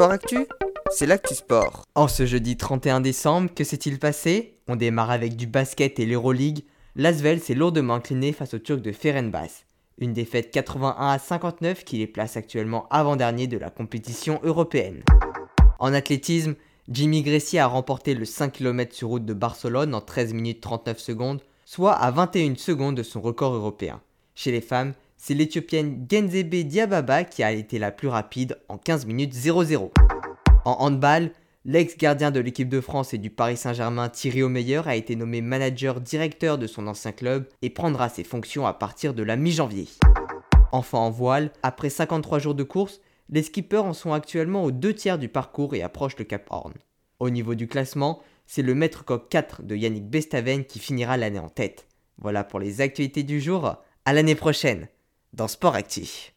Sport Actu, c'est l'actu sport. En ce jeudi 31 décembre, que s'est-il passé? On démarre avec du basket et l'Euroleague. L'Asvel s'est lourdement incliné face aux Turcs de Ferenbas. Une défaite 81 à 59 qui les place actuellement avant-dernier de la compétition européenne. En athlétisme, Jimmy Gressy a remporté le 5 km sur route de Barcelone en 13 minutes 39 secondes, soit à 21 secondes de son record européen. Chez les femmes, c'est l'Éthiopienne Genzebe Diababa qui a été la plus rapide en 15 minutes 00. En handball, l'ex-gardien de l'équipe de France et du Paris Saint-Germain Thierry Omeyer a été nommé manager directeur de son ancien club et prendra ses fonctions à partir de la mi-janvier. Enfin en voile, après 53 jours de course, les skippers en sont actuellement aux deux tiers du parcours et approchent le Cap Horn. Au niveau du classement, c'est le maître coq 4 de Yannick Bestaven qui finira l'année en tête. Voilà pour les actualités du jour, à l'année prochaine dans Sport Actif.